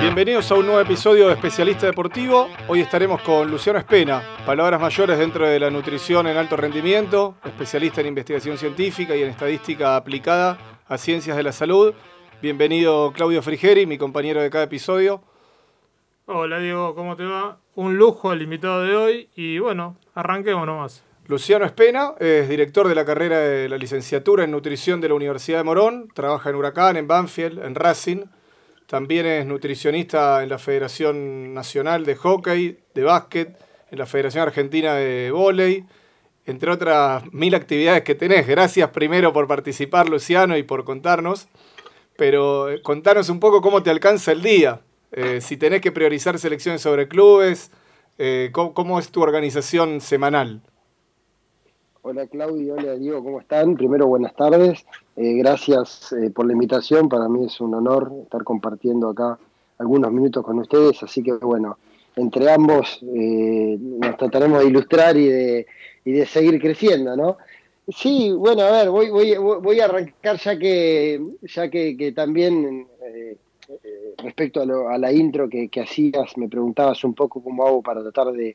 Bienvenidos a un nuevo episodio de Especialista Deportivo. Hoy estaremos con Luciano Espena, palabras mayores dentro de la nutrición en alto rendimiento, especialista en investigación científica y en estadística aplicada a ciencias de la salud. Bienvenido Claudio Frigeri, mi compañero de cada episodio. Hola Diego, ¿cómo te va? Un lujo el invitado de hoy y bueno, arranquemos nomás. Luciano Espena es director de la carrera de la licenciatura en nutrición de la Universidad de Morón, trabaja en Huracán, en Banfield, en Racing también es nutricionista en la Federación Nacional de Hockey, de Básquet, en la Federación Argentina de Voley, entre otras mil actividades que tenés. Gracias primero por participar, Luciano, y por contarnos. Pero eh, contanos un poco cómo te alcanza el día. Eh, si tenés que priorizar selecciones sobre clubes, eh, ¿cómo, es tu organización semanal? Hola Claudio, hola Diego, ¿cómo están? Primero, buenas tardes. Eh, gracias eh, por la invitación. Para mí es un honor estar compartiendo acá algunos minutos con ustedes. Así que, bueno, entre ambos eh, nos trataremos de ilustrar y de, y de seguir creciendo, ¿no? Sí, bueno, a ver, voy, voy, voy a arrancar ya que, ya que, también respecto a, la intro que, que hacías, me preguntabas un poco cómo hago para tratar de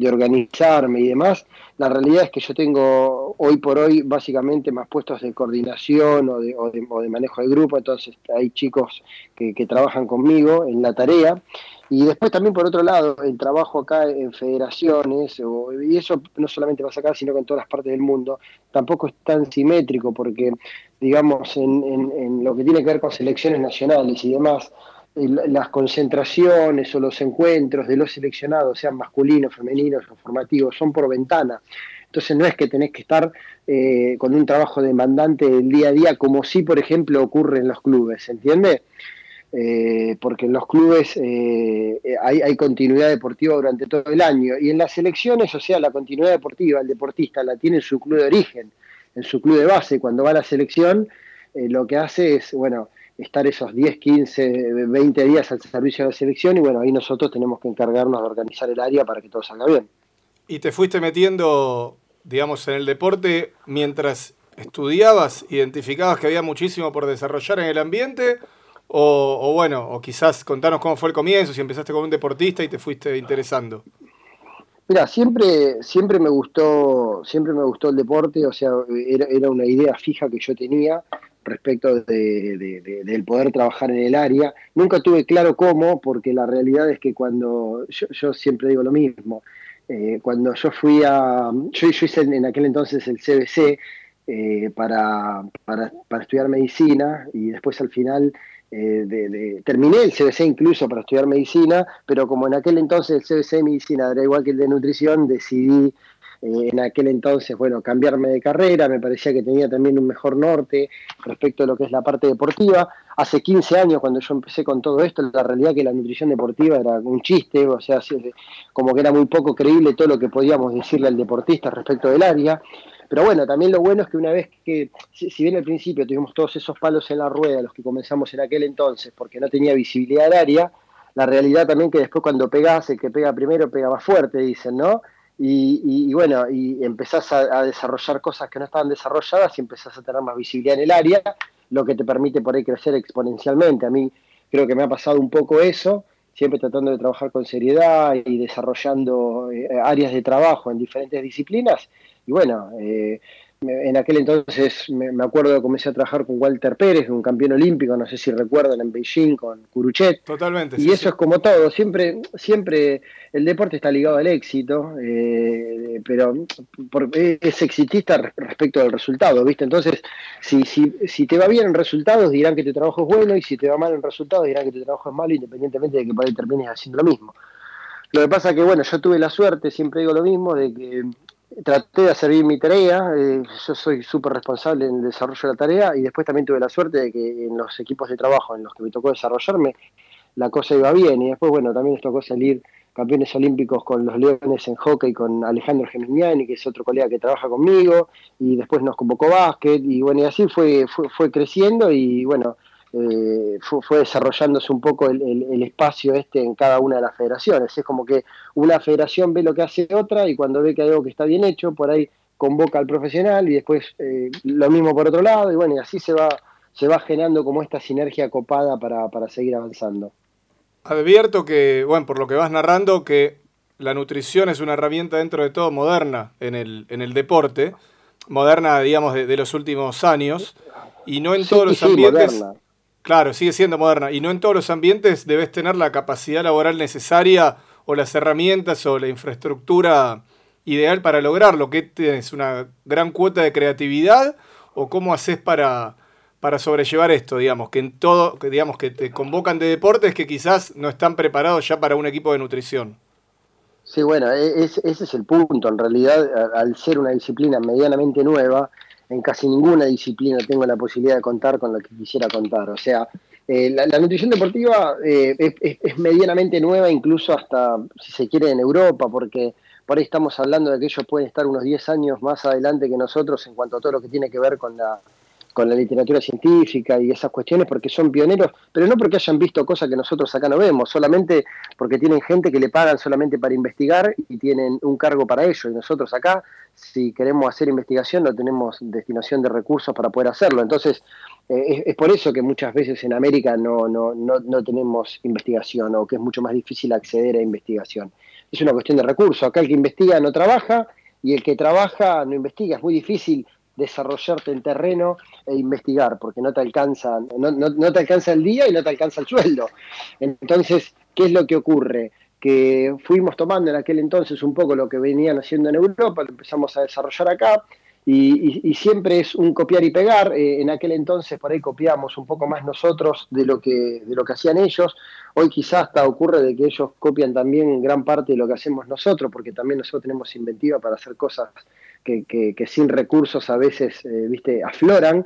de organizarme y demás, la realidad es que yo tengo hoy por hoy básicamente más puestos de coordinación o de, o de, manejo de grupo, entonces hay chicos que, trabajan conmigo en la tarea. Y después también por otro lado, el trabajo acá en federaciones, y eso no solamente pasa acá, sino que en todas las partes del mundo, tampoco es tan simétrico porque, digamos, en lo que tiene que ver con selecciones nacionales y demás, las concentraciones o los encuentros de los seleccionados, sean masculinos, femeninos o formativos, son por ventana. Entonces no es que tenés que estar eh, con un trabajo demandante del día a día, como si, por ejemplo, ocurre en los clubes, ¿entiende? Eh, porque en los clubes eh, hay, hay, continuidad deportiva durante todo el año. Y en las selecciones, o sea, la continuidad deportiva, el deportista la tiene en su club de origen, en su club de base. Cuando va a la selección, lo que hace es, bueno, estar esos 10, 15, 20 días al servicio de la selección y bueno, ahí nosotros tenemos que encargarnos de organizar el área para que todo salga bien. ¿Y te fuiste metiendo, digamos, en el deporte mientras estudiabas, identificabas que había muchísimo por desarrollar en el ambiente? O, bueno, o quizás contanos cómo fue el comienzo, si empezaste como un deportista y te fuiste interesando. Mira, siempre, siempre me gustó, siempre me gustó el deporte, o sea, era, era una idea fija que yo tenía respecto de, del poder trabajar en el área. Nunca tuve claro cómo, porque la realidad es que cuando, yo, siempre digo lo mismo, eh, cuando yo fui a, yo, hice en, aquel entonces el CBC eh, para, para, para, estudiar medicina y después al final eh, de, terminé el CBC incluso para estudiar medicina, pero como en aquel entonces el CBC de medicina era igual que el de nutrición, decidí eh, en aquel entonces, bueno, cambiarme de carrera, me parecía que tenía también un mejor norte respecto a lo que es la parte deportiva. Hace 15 años, cuando yo empecé con todo esto, la realidad que la nutrición deportiva era un chiste, o sea, como que era muy poco creíble todo lo que podíamos decirle al deportista respecto del área. Pero bueno, también lo bueno es que una vez que, si bien al principio tuvimos todos esos palos en la rueda, los que comenzamos en aquel entonces, porque no tenía visibilidad del área, la realidad también que después cuando pegas, el que pega primero pega más fuerte, dicen, ¿no? Y, bueno, y empezás a, desarrollar cosas que no estaban desarrolladas y empezás a tener más visibilidad en el área, lo que te permite por ahí crecer exponencialmente. A mí creo que me ha pasado un poco eso, siempre tratando de trabajar con seriedad y desarrollando eh, áreas de trabajo en diferentes disciplinas. Y bueno, eh, en aquel entonces me, acuerdo que comencé a trabajar con Walter Pérez, un campeón olímpico, no sé si recuerdan, en Beijing con Kuruchet. Totalmente. Y eso es como todo, siempre, siempre el deporte está ligado al éxito, eh, pero es exitista respecto del resultado, ¿viste? Entonces, si, si, si te va bien en resultados, dirán que tu trabajo es bueno, y si te va mal en resultados, dirán que tu trabajo es malo, independientemente de que por ahí termines haciendo lo mismo. Lo que pasa que, bueno, yo tuve la suerte, siempre digo lo mismo, de que traté de hacer bien mi tarea, eh, yo soy súper responsable en el desarrollo de la tarea y después también tuve la suerte de que en los equipos de trabajo en los que me tocó desarrollarme, la cosa iba bien y después, bueno, también nos tocó salir campeones olímpicos con los Leones en hockey con Alejandro Geminiani, que es otro colega que trabaja conmigo, y después nos convocó básquet, y bueno, y así fue, fue, fue creciendo y bueno, eh, fue, desarrollándose un poco el, espacio este en cada una de las federaciones. Es como que una federación ve lo que hace otra y cuando ve que hay algo que está bien hecho, por ahí convoca al profesional y después eh, lo mismo por otro lado y bueno, y así se va, se va generando como esta sinergia copada para, para seguir avanzando. Advierto que, bueno, por lo que vas narrando, que la nutrición es una herramienta dentro de todo moderna en el, en el deporte, moderna, digamos, de, los últimos años, y no en todos los ambientes. Claro, sigue siendo moderna, y no en todos los ambientes debes tener la capacidad laboral necesaria o las herramientas o la infraestructura ideal para lograrlo. ¿Qué tienes? ¿Una gran cuota de creatividad? ¿O cómo haces para, para sobrellevar esto, digamos, que en todo, digamos que te convocan de deportes que quizás no están preparados ya para un equipo de nutrición. Sí, bueno, e, ese es el punto. En realidad, al ser una disciplina medianamente nueva, en casi ninguna disciplina tengo la posibilidad de contar con lo que quisiera contar. O sea, eh, la, nutrición deportiva eh, es, medianamente nueva, incluso hasta, si se quiere, en Europa, porque por ahí estamos hablando de que ellos pueden estar unos 10 años más adelante que nosotros en cuanto a todo lo que tiene que ver con la con la literatura científica y esas cuestiones porque son pioneros, pero no porque hayan visto cosas que nosotros acá no vemos, solamente porque tienen gente que le pagan solamente para investigar y tienen un cargo para ello. Y nosotros acá, si queremos hacer investigación, no tenemos destinación de recursos para poder hacerlo. Entonces, eh, es, por eso que muchas veces en América no, no, no, no tenemos investigación o que es mucho más difícil acceder a investigación. Es una cuestión de recursos. Acá el que investiga no trabaja y el que trabaja no investiga. Es muy difícil desarrollarte en terreno e investigar, porque no te alcanza, no, no, te alcanza el día y no te alcanza el sueldo. Entonces, ¿qué es lo que ocurre? Que fuimos tomando en aquel entonces un poco lo que venían haciendo en Europa, lo empezamos a desarrollar acá, y, siempre es un copiar y pegar. Eh, en aquel entonces por ahí copiamos un poco más nosotros de lo que, de lo que hacían ellos. Hoy quizás hasta ocurre de que ellos copian también gran parte de lo que hacemos nosotros, porque también nosotros tenemos inventiva para hacer cosas que, sin recursos a veces, eh, viste, afloran.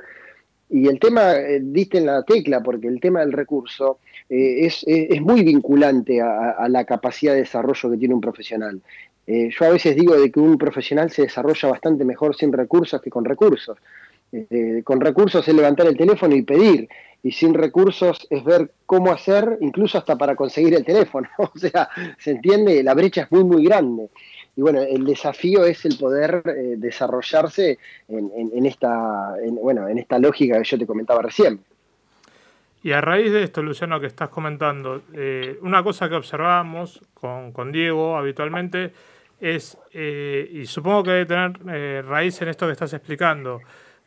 Y el tema, eh, diste en la tecla, porque el tema del recurso eh, es, es, muy vinculante a, la capacidad de desarrollo que tiene un profesional. yo a veces digo de que un profesional se desarrolla bastante mejor sin recursos que con recursos. con recursos es levantar el teléfono y pedir, y sin recursos es ver cómo hacer, incluso hasta para conseguir el teléfono. o sea, se entiende, la brecha es muy, muy grande y bueno, el desafío es el poder eh, desarrollarse en, esta, bueno, en esta lógica que yo te comentaba recién. Y a raíz de esto, Luciano, que estás comentando, eh, una cosa que observamos con, Diego habitualmente es, eh, y supongo que debe tener raíz en esto que estás explicando,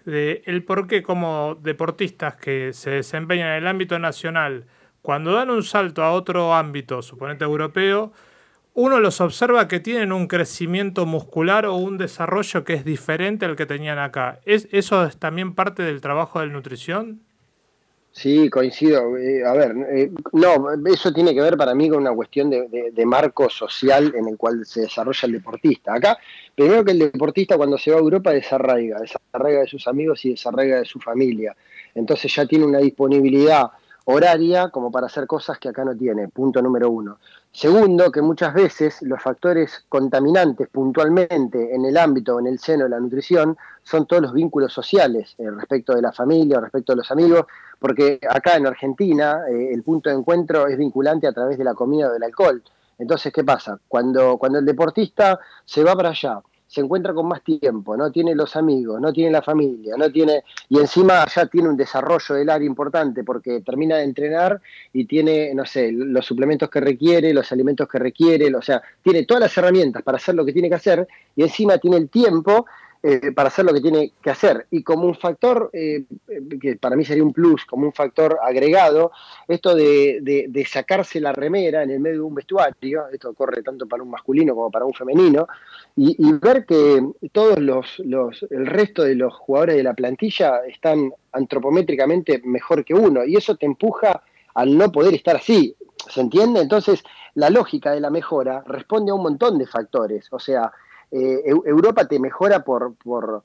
de el por qué como deportistas que se desempeñan en el ámbito nacional, cuando dan un salto a otro ámbito, suponete europeo, uno los observa que tienen un crecimiento muscular o un desarrollo que es diferente al que tenían acá. ¿Es, ¿Eso es también parte del trabajo de nutrición? Sí, coincido. Eh, a ver, eh, no, eso tiene que ver para mí con una cuestión de, marco social en el cual se desarrolla el deportista. Acá, primero que el deportista cuando se va a Europa desarraiga, desarraiga de sus amigos y desarraiga de su familia. Entonces ya tiene una disponibilidad horaria como para hacer cosas que acá no tiene, punto número uno. Segundo, que muchas veces los factores contaminantes puntualmente en el ámbito en el seno de la nutrición son todos los vínculos sociales eh, respecto de la familia o respecto de los amigos, porque acá en Argentina eh, el punto de encuentro es vinculante a través de la comida o del alcohol. Entonces, ¿qué pasa? Cuando, cuando el deportista se va para allá, se encuentra con más tiempo, no tiene los amigos, no tiene la familia, no tiene y encima ya tiene un desarrollo del área importante porque termina de entrenar y tiene, no sé, los suplementos que requiere, los alimentos que requiere, o sea, tiene todas las herramientas para hacer lo que tiene que hacer y encima tiene el tiempo eh, para hacer lo que tiene que hacer. Y como un factor, eh, que para mí sería un plus, como un factor agregado, esto de, sacarse la remera en el medio de un vestuario, esto corre tanto para un masculino como para un femenino, y, ver que todos los, los, el resto de los jugadores de la plantilla están antropométricamente mejor que uno, y eso te empuja al no poder estar así. ¿Se entiende? Entonces, la lógica de la mejora responde a un montón de factores. O sea, eh, Europa te mejora por, por,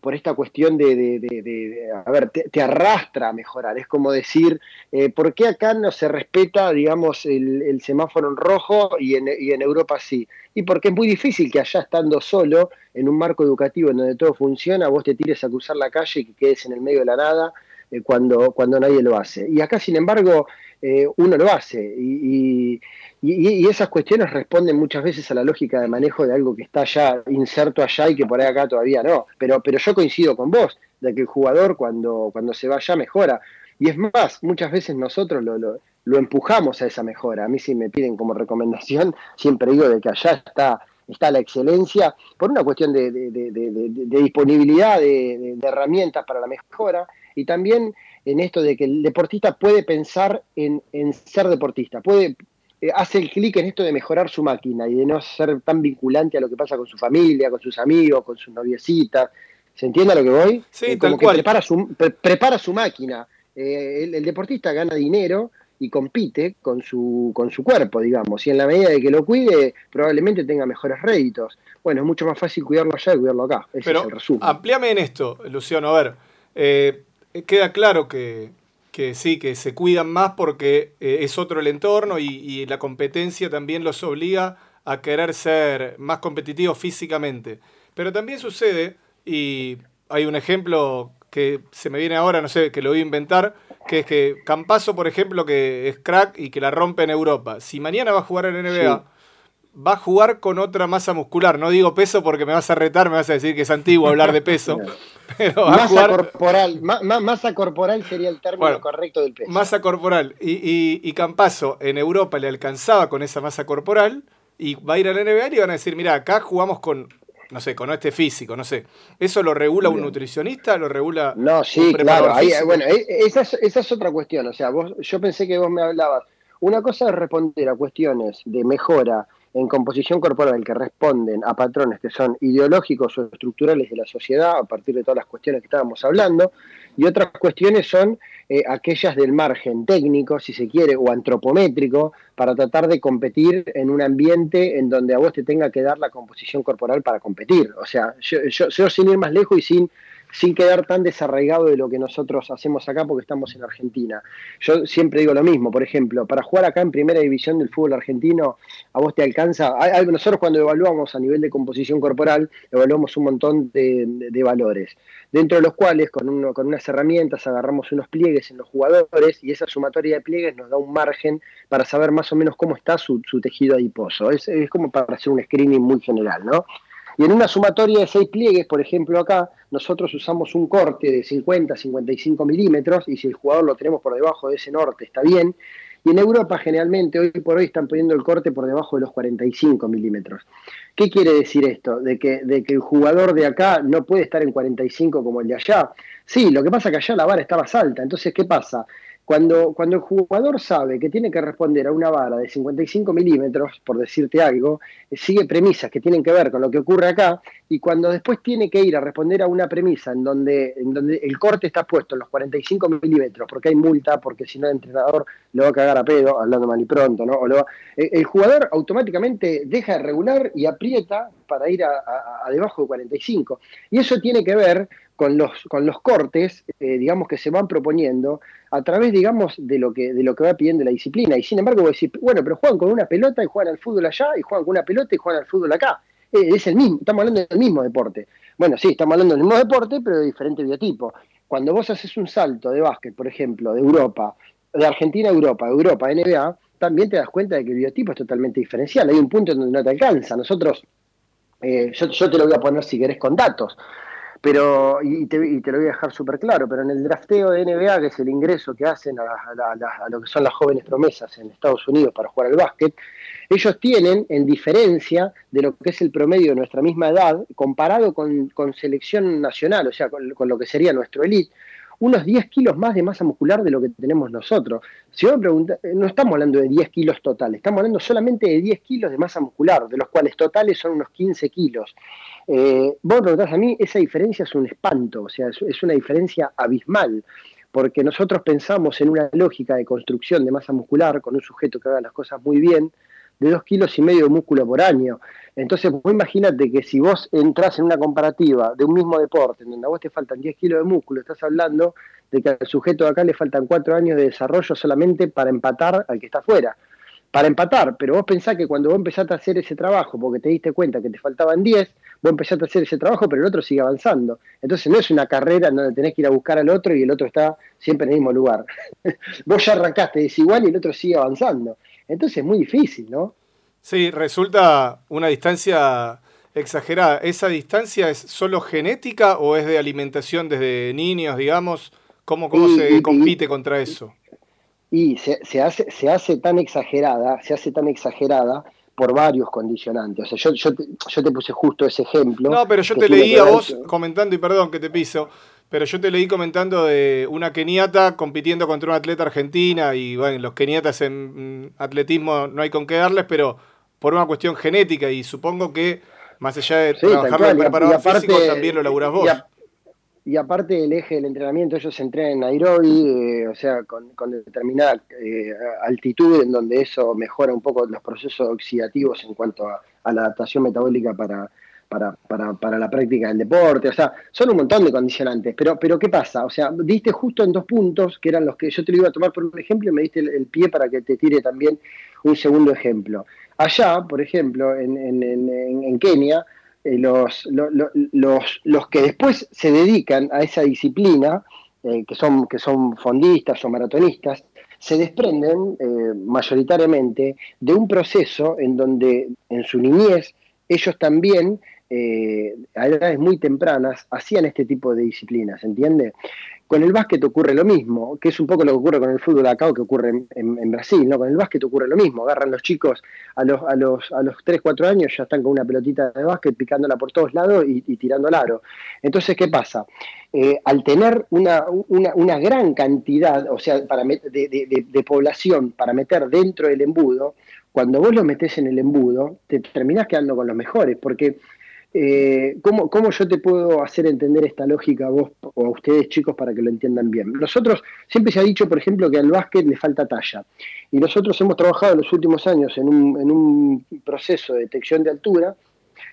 por esta cuestión de, a ver, te, arrastra a mejorar. Es como decir, eh, ¿por qué acá no se respeta, digamos, el, semáforo en rojo y en, y en, Europa sí? Y porque es muy difícil que allá estando solo, en un marco educativo en donde todo funciona, vos te tires a cruzar la calle y que quedes en el medio de la nada eh, cuando, cuando nadie lo hace. Y acá, sin embargo, eh, uno lo hace. Y, esas cuestiones responden muchas veces a la lógica de manejo de algo que está ya inserto allá y que por ahí acá todavía no. Pero, pero yo coincido con vos. de que el jugador cuando, cuando se vaya mejora. Y es más, muchas veces nosotros lo, lo, empujamos a esa mejora. A mí si me piden como recomendación, siempre digo de que allá está, está la excelencia, por una cuestión de, disponibilidad de, herramientas para la mejora y también en esto de que el deportista puede pensar en, en ser deportista, puede, eh, hace el clic en esto de mejorar su máquina y de no ser tan vinculante a lo que pasa con su familia, con sus amigos, con su noviecita. ¿Se entiende a lo que voy? Sí, eh, como que Prepara su, prepara su máquina. Eh, el, deportista gana dinero y compite con su, con su cuerpo, digamos, y en la medida de que lo cuide, probablemente tenga mejores réditos. Bueno, es mucho más fácil cuidarlo allá que cuidarlo acá. Ese Pero es el resumen. Ampliame en esto, Luciano. A ver, queda claro que que sí, que se cuidan más porque eh, es otro el entorno y, la competencia también los obliga a querer ser más competitivos físicamente. Pero también sucede, y hay un ejemplo que se me viene ahora, no sé, que lo voy a inventar, que es que Campaso, por ejemplo, que es crack y que la rompe en Europa. Si mañana va a jugar en NBA, va a jugar con otra masa muscular. No digo peso porque me vas a retar, me vas a decir que es antiguo hablar de peso. pero masa corporal, masa corporal sería el término correcto del peso. Masa corporal. Y, y, y, Campaso en Europa le alcanzaba con esa masa corporal y va a ir al NBA y van a decir, mira, acá jugamos con, no sé, con este físico, no sé. ¿Eso lo regula un nutricionista? ¿Lo regula No, sí, claro. bueno, e, esa es, esa es otra cuestión. O sea, vos, yo pensé que vos me hablabas. Una cosa es responder a cuestiones de mejora en composición corporal que responden a patrones que son ideológicos o estructurales de la sociedad a partir de todas las cuestiones que estábamos hablando, y otras cuestiones son eh, aquellas del margen técnico, si se quiere, o antropométrico, para tratar de competir en un ambiente en donde a vos te tenga que dar la composición corporal para competir. O sea, yo, yo sin ir más lejos y sin sin quedar tan desarraigado de lo que nosotros hacemos acá porque estamos en Argentina. Yo siempre digo lo mismo, por ejemplo, para jugar acá en primera división del fútbol argentino, a vos te alcanza, nosotros cuando evaluamos a nivel de composición corporal, evaluamos un montón de, valores, dentro de los cuales con, unas herramientas agarramos unos pliegues en los jugadores y esa sumatoria de pliegues nos da un margen para saber más o menos cómo está su, tejido adiposo. Es, es como para hacer un screening muy general, ¿no? Y en una sumatoria de seis pliegues, por ejemplo acá, nosotros usamos un corte de 50, 55 milímetros, y si el jugador lo tenemos por debajo de ese norte, está bien. Y en Europa generalmente hoy por hoy están poniendo el corte por debajo de los 45 milímetros. ¿Qué quiere decir esto? De que, de que el jugador de acá no puede estar en 45 como el de allá. Sí, lo que pasa es que allá la vara está más alta. Entonces, ¿qué pasa? Cuando, cuando el jugador sabe que tiene que responder a una vara de 55 milímetros, por decirte algo, eh, sigue premisas que tienen que ver con lo que ocurre acá, y cuando después tiene que ir a responder a una premisa en donde, en donde el corte está puesto en los 45 milímetros, porque hay multa, porque si no el entrenador lo va a cagar a pedo, hablando mal y pronto, ¿no? O lo eh, el jugador automáticamente deja de regular y aprieta para ir a, a debajo de 45. Y eso tiene que ver con los, con los cortes, eh, digamos, que se van proponiendo a través, digamos, de lo, que, de lo que va pidiendo la disciplina. Y sin embargo, vos decís, bueno, pero juegan con una pelota y juegan al fútbol allá, y juegan con una pelota y juegan al fútbol acá. Eh, es el mismo, estamos hablando del mismo deporte. Bueno, sí, estamos hablando del mismo deporte, pero de diferente biotipo. Cuando vos haces un salto de básquet, por ejemplo, de Europa, de Argentina a Europa, Europa a NBA, también te das cuenta de que el biotipo es totalmente diferencial. Hay un punto en donde no te alcanza. Nosotros, eh, yo, yo, te lo voy a poner si querés con datos. Pero, y te, lo voy a dejar súper claro, pero en el drafteo de NBA, que es el ingreso que hacen a, lo que son las jóvenes promesas en Estados Unidos para jugar al básquet, ellos tienen, en diferencia de lo que es el promedio de nuestra misma edad, comparado con, selección nacional, o sea, con, lo que sería nuestro elite, unos 10 kilos más de masa muscular de lo que tenemos nosotros. Si me pregunta, eh, no estamos hablando de 10 kilos totales, estamos hablando solamente de 10 kilos de masa muscular, de los cuales totales son unos 15 kilos. Eh, vos preguntás a mí, esa diferencia es un espanto, o sea, es, una diferencia abismal, porque nosotros pensamos en una lógica de construcción de masa muscular con un sujeto que haga las cosas muy bien, de dos kilos y medio de músculo por año. Entonces, vos imagínate que si vos entras en una comparativa de un mismo deporte, en donde a vos te faltan 10 kilos de músculo, estás hablando de que al sujeto de acá le faltan 4 años de desarrollo solamente para empatar al que está afuera para empatar, pero vos pensás que cuando vos empezaste a hacer ese trabajo, porque te diste cuenta que te faltaban 10, vos empezaste a hacer ese trabajo, pero el otro sigue avanzando. Entonces no es una carrera en donde tenés que ir a buscar al otro y el otro está siempre en el mismo lugar. vos ya arrancaste desigual y el otro sigue avanzando. Entonces es muy difícil, ¿no? Sí, resulta una distancia exagerada. ¿Esa distancia es solo genética o es de alimentación desde niños, digamos? ¿Cómo, cómo se compite contra eso? Y se, se, hace, se hace tan exagerada, se hace tan exagerada por varios condicionantes. O sea, yo, yo, te, yo te puse justo ese ejemplo. No, pero yo te leí a vos comentando, y perdón que te piso, pero yo te leí comentando de una keniata compitiendo contra una atleta argentina, y bueno, los keniatas en atletismo no hay con qué darles, pero por una cuestión genética, y supongo que más allá de sí, trabajar el preparador físico, también lo laburás vos y aparte el eje del entrenamiento, ellos entrenan en Nairobi, eh, o sea, con, determinada eh, altitud, en donde eso mejora un poco los procesos oxidativos en cuanto a, la adaptación metabólica para, para, la práctica del deporte, o sea, son un montón de condicionantes, pero, pero ¿qué pasa? O sea, diste justo en dos puntos, que eran los que yo te lo iba a tomar por un ejemplo, y me diste el, pie para que te tire también un segundo ejemplo. Allá, por ejemplo, en, en, en Kenia, eh, los, los, los, que después se dedican a esa disciplina, eh, que, son, que son fondistas o maratonistas, se desprenden eh, mayoritariamente de un proceso en donde en su niñez ellos también a edades muy tempranas hacían este tipo de disciplinas, ¿entiende? Con el básquet ocurre lo mismo, que es un poco lo que ocurre con el fútbol acá o que ocurre en, Brasil, ¿no? Con el básquet ocurre lo mismo, agarran los chicos a los, a los, a los 3, 4 años, ya están con una pelotita de básquet picándola por todos lados y, tirando al aro. Entonces, ¿qué pasa? Eh, al tener una, una, gran cantidad, o sea, para de, población para meter dentro del embudo, cuando vos lo metés en el embudo, te terminás quedando con los mejores, porque eh, ¿cómo, yo te puedo hacer entender esta lógica a vos o a ustedes chicos para que lo entiendan bien? Nosotros, siempre se ha dicho, por ejemplo, que al básquet le falta talla. Y nosotros hemos trabajado en los últimos años en un, proceso de detección de altura,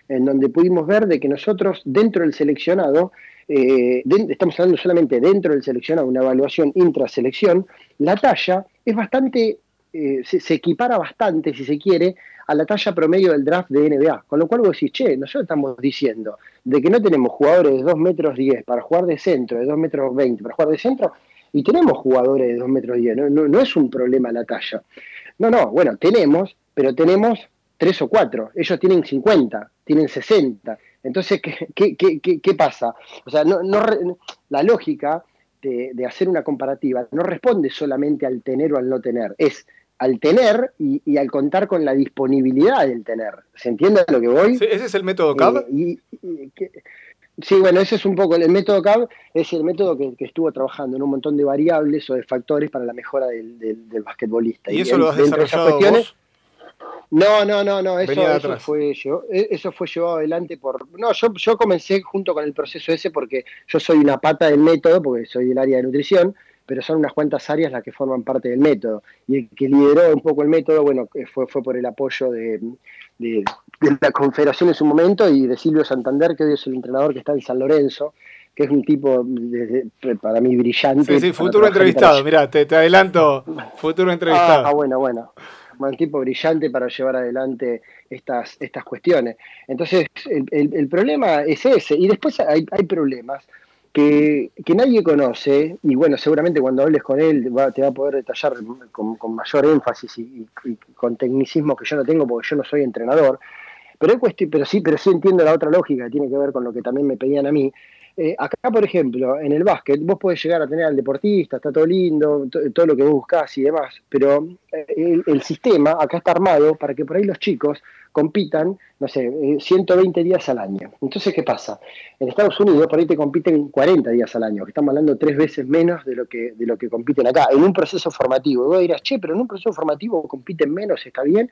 en donde pudimos ver de que nosotros, dentro del seleccionado, eh, estamos hablando solamente dentro del seleccionado, una evaluación intraselección, la talla es bastante, eh, se, equipara bastante, si se quiere, a la talla promedio del draft de NBA. Con lo cual vos decís, che, nosotros estamos diciendo de que no tenemos jugadores de 2 metros 10 para jugar de centro, de 2 metros 20 para jugar de centro, y tenemos jugadores de 2 metros 10. No, no, es un problema la talla. No, no, bueno, tenemos, pero tenemos 3 o 4. Ellos tienen 50, tienen 60. Entonces, ¿qué, qué, pasa? O sea, no, la lógica de hacer una comparativa no responde solamente al tener o al no tener, es al tener y, al contar con la disponibilidad del tener. ¿Se entiende a lo que voy? Sí, ¿Ese es el método CAB? Eh, sí, bueno, ese es un poco, el método CAB es el método que, estuvo trabajando en un montón de variables o de factores para la mejora del, del, basquetbolista. ¿Y, eso lo has desarrollado vos? No, no, no, no, eso, fue yo, e, eso fue llevado adelante por... No, yo, yo comencé junto con el proceso ese porque yo soy una pata del método, porque soy del área de nutrición, pero son unas cuantas áreas las que forman parte del método. Y el que lideró un poco el método, bueno, eh, fue, fue por el apoyo de, la Confederación en su momento y de Silvio Santander, que hoy es el entrenador que está en San Lorenzo, que es un tipo para mí brillante. Sí, sí, futuro entrevistado, mira, te, adelanto, futuro entrevistado. Ah, bueno, bueno. Un tipo brillante para llevar adelante estas, estas cuestiones. Entonces, el, problema es ese. Y después hay, hay problemas que, nadie conoce, y bueno, seguramente cuando hables con él te va a poder detallar con, mayor énfasis y, con tecnicismo que yo no tengo porque yo no soy entrenador, pero, pero, sí, pero sí entiendo la otra lógica que tiene que ver con lo que también me pedían a mí. Eh, acá, por ejemplo, en el básquet, vos podés llegar a tener al deportista, está todo lindo, todo lo que vos buscás y demás, pero eh, el sistema acá está armado para que por ahí los chicos compitan, no sé, 120 eh, días al año. Entonces, ¿qué pasa? En Estados Unidos por ahí te compiten 40 días al año, que estamos hablando tres veces menos de lo que, de lo que compiten acá, en un proceso formativo. Y vos dirás, che, pero en un proceso formativo compiten menos, ¿está bien?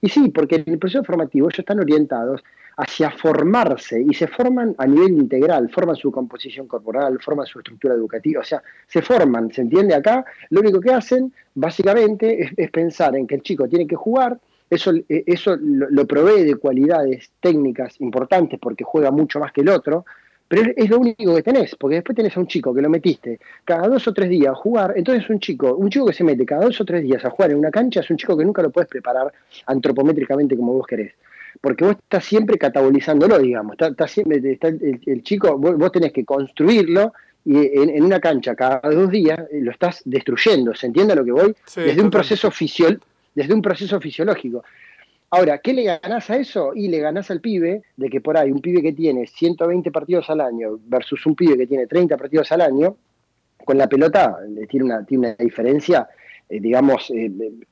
Y sí, porque en el proceso formativo ellos están orientados hacia formarse y se forman a nivel integral, forman su composición corporal, forman su estructura educativa, o sea, se forman, ¿se entiende acá? Lo único que hacen básicamente es pensar en que el chico tiene que jugar, eso, eh, eso lo, provee de cualidades técnicas importantes porque juega mucho más que el otro, pero es, lo único que tenés, porque después tenés a un chico que lo metiste cada dos o tres días a jugar, entonces un chico, un chico que se mete cada dos o tres días a jugar en una cancha es un chico que nunca lo puedes preparar antropométricamente como vos querés porque vos estás siempre catabolizándolo, digamos. Está, siempre, está el, chico, vos, tenés que construirlo y en, una cancha cada dos días lo estás destruyendo. ¿Se entiende a lo que voy? Desde un proceso fisiológico desde un proceso fisiológico. Ahora, ¿qué le ganás a eso? Y le ganás al pibe de que por ahí un pibe que tiene 120 partidos al año versus un pibe que tiene 30 partidos al año, con la pelota tiene una, tiene una diferencia, eh, digamos, eh,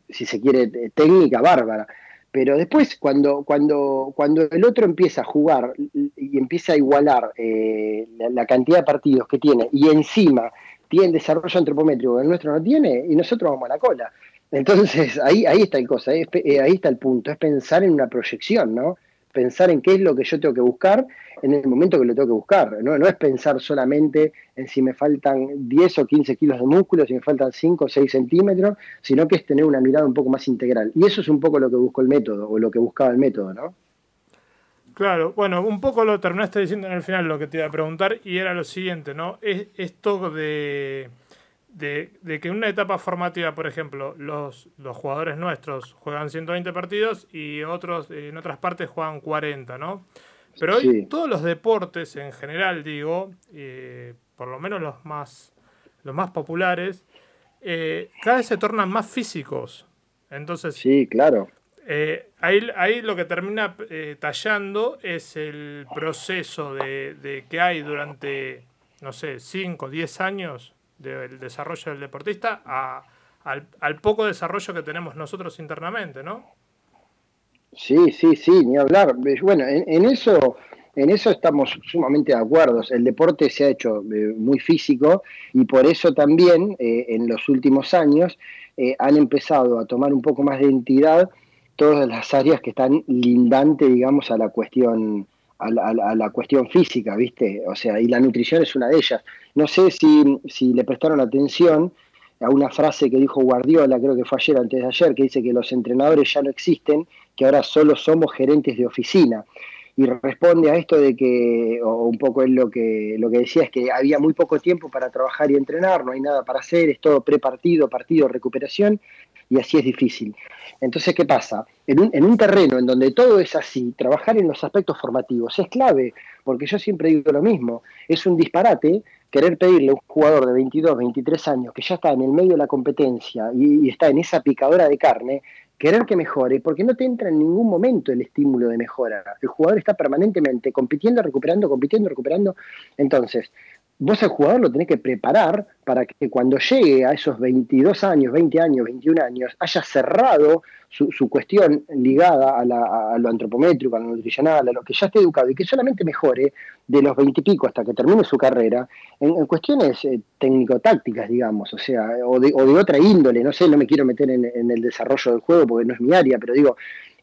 si se quiere, técnica bárbara. Pero después, cuando, cuando, cuando el otro empieza a jugar y empieza a igualar eh, la, cantidad de partidos que tiene y encima tiene desarrollo antropométrico que el nuestro no tiene, y nosotros vamos a la cola. Entonces, ahí, ahí está el cosa, ahí está el punto, es pensar en una proyección, ¿no? pensar en qué es lo que yo tengo que buscar en el momento que lo tengo que buscar. No, no es pensar solamente en si me faltan 10 o 15 kilos de músculo, si me faltan 5 o 6 centímetros, sino que es tener una mirada un poco más integral. Y eso es un poco lo que buscó el método, o lo que buscaba el método, ¿no? Claro, bueno, un poco lo terminaste diciendo en el final lo que te iba a preguntar, y era lo siguiente, ¿no? Es esto de de, que en una etapa formativa, por ejemplo, los, los jugadores nuestros juegan 120 partidos y otros en otras partes juegan 40, ¿no? Pero hoy todos los deportes en general, digo, eh, por lo menos los más, los más populares, eh, cada vez se tornan más físicos. Entonces, sí, claro. Eh, ahí, ahí, lo que termina tallando es el proceso de, de, que hay durante, no sé, 5, 10 años del desarrollo del deportista al, poco desarrollo que tenemos nosotros internamente, ¿no? Sí, sí, sí, ni hablar. Bueno, en, eso, en eso estamos sumamente de acuerdo. El deporte se ha hecho eh, muy físico y por eso también eh, en los últimos años eh, han empezado a tomar un poco más de entidad todas las áreas que están lindantes, digamos, a la cuestión a la, cuestión física, ¿viste? O sea, y la nutrición es una de ellas. No sé si, si le prestaron atención a una frase que dijo Guardiola, creo que fue ayer, antes de ayer, que dice que los entrenadores ya no existen, que ahora solo somos gerentes de oficina. Y responde a esto de que, o un poco es lo que, lo que decía, es que había muy poco tiempo para trabajar y entrenar, no hay nada para hacer, es todo prepartido, partido, recuperación, y así es difícil. Entonces, ¿qué pasa? En un, en un, terreno en donde todo es así, trabajar en los aspectos formativos es clave, porque yo siempre digo lo mismo, es un disparate querer pedirle a un jugador de 22, 23 años que ya está en el medio de la competencia y, y está en esa picadora de carne, querer que mejore, porque no te entra en ningún momento el estímulo de mejora. El jugador está permanentemente compitiendo, recuperando, compitiendo, recuperando. Entonces, vos al jugador lo tenés que preparar para que cuando llegue a esos 22 años, 20 años, 21 años, haya cerrado su, cuestión ligada a, lo antropométrico, a lo nutricional, a lo que ya esté educado y que solamente mejore de los 20 y pico hasta que termine su carrera en, cuestiones eh, técnico-tácticas, digamos, o sea, o de, otra índole, no sé, no me quiero meter en, el desarrollo del juego porque no es mi área, pero digo,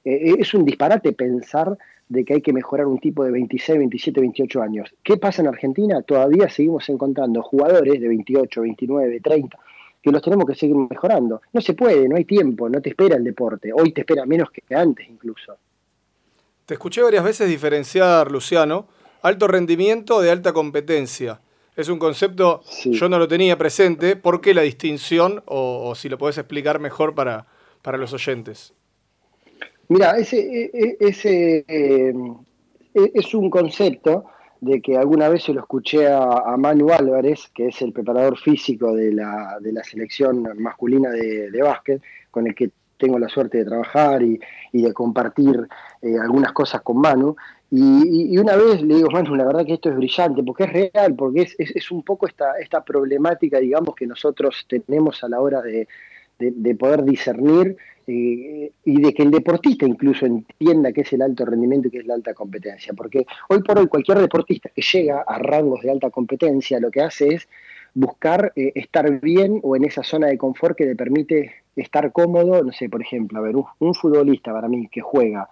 eh, es un disparate pensar de que hay que mejorar un tipo de 26, 27, 28 años. ¿Qué pasa en Argentina? Todavía seguimos encontrando jugadores de 28, 29, 30 que los tenemos que seguir mejorando. No se puede, no hay tiempo, no te espera el deporte. Hoy te espera menos que antes incluso. Te escuché varias veces diferenciar, Luciano, alto rendimiento de alta competencia. Es un concepto, yo no lo tenía presente. ¿Por qué la distinción? O, si lo podés explicar mejor para, para los oyentes. Mira, ese, e, e, ese e, es un concepto de que alguna vez se lo escuché a, Manu Álvarez, que es el preparador físico de la, de la selección masculina de, básquet, con el que tengo la suerte de trabajar y, de compartir eh, algunas cosas con Manu. Y, una vez le digo, Manu, la verdad que esto es brillante, porque es real, porque es, es, un poco esta, esta problemática, digamos, que nosotros tenemos a la hora de, de poder discernir eh, y de que el deportista incluso entienda qué es el alto rendimiento y qué es la alta competencia. Porque hoy por hoy cualquier deportista que llega a rangos de alta competencia lo que hace es buscar eh, estar bien o en esa zona de confort que le permite estar cómodo. No sé, por ejemplo, a ver, un, futbolista para mí que juega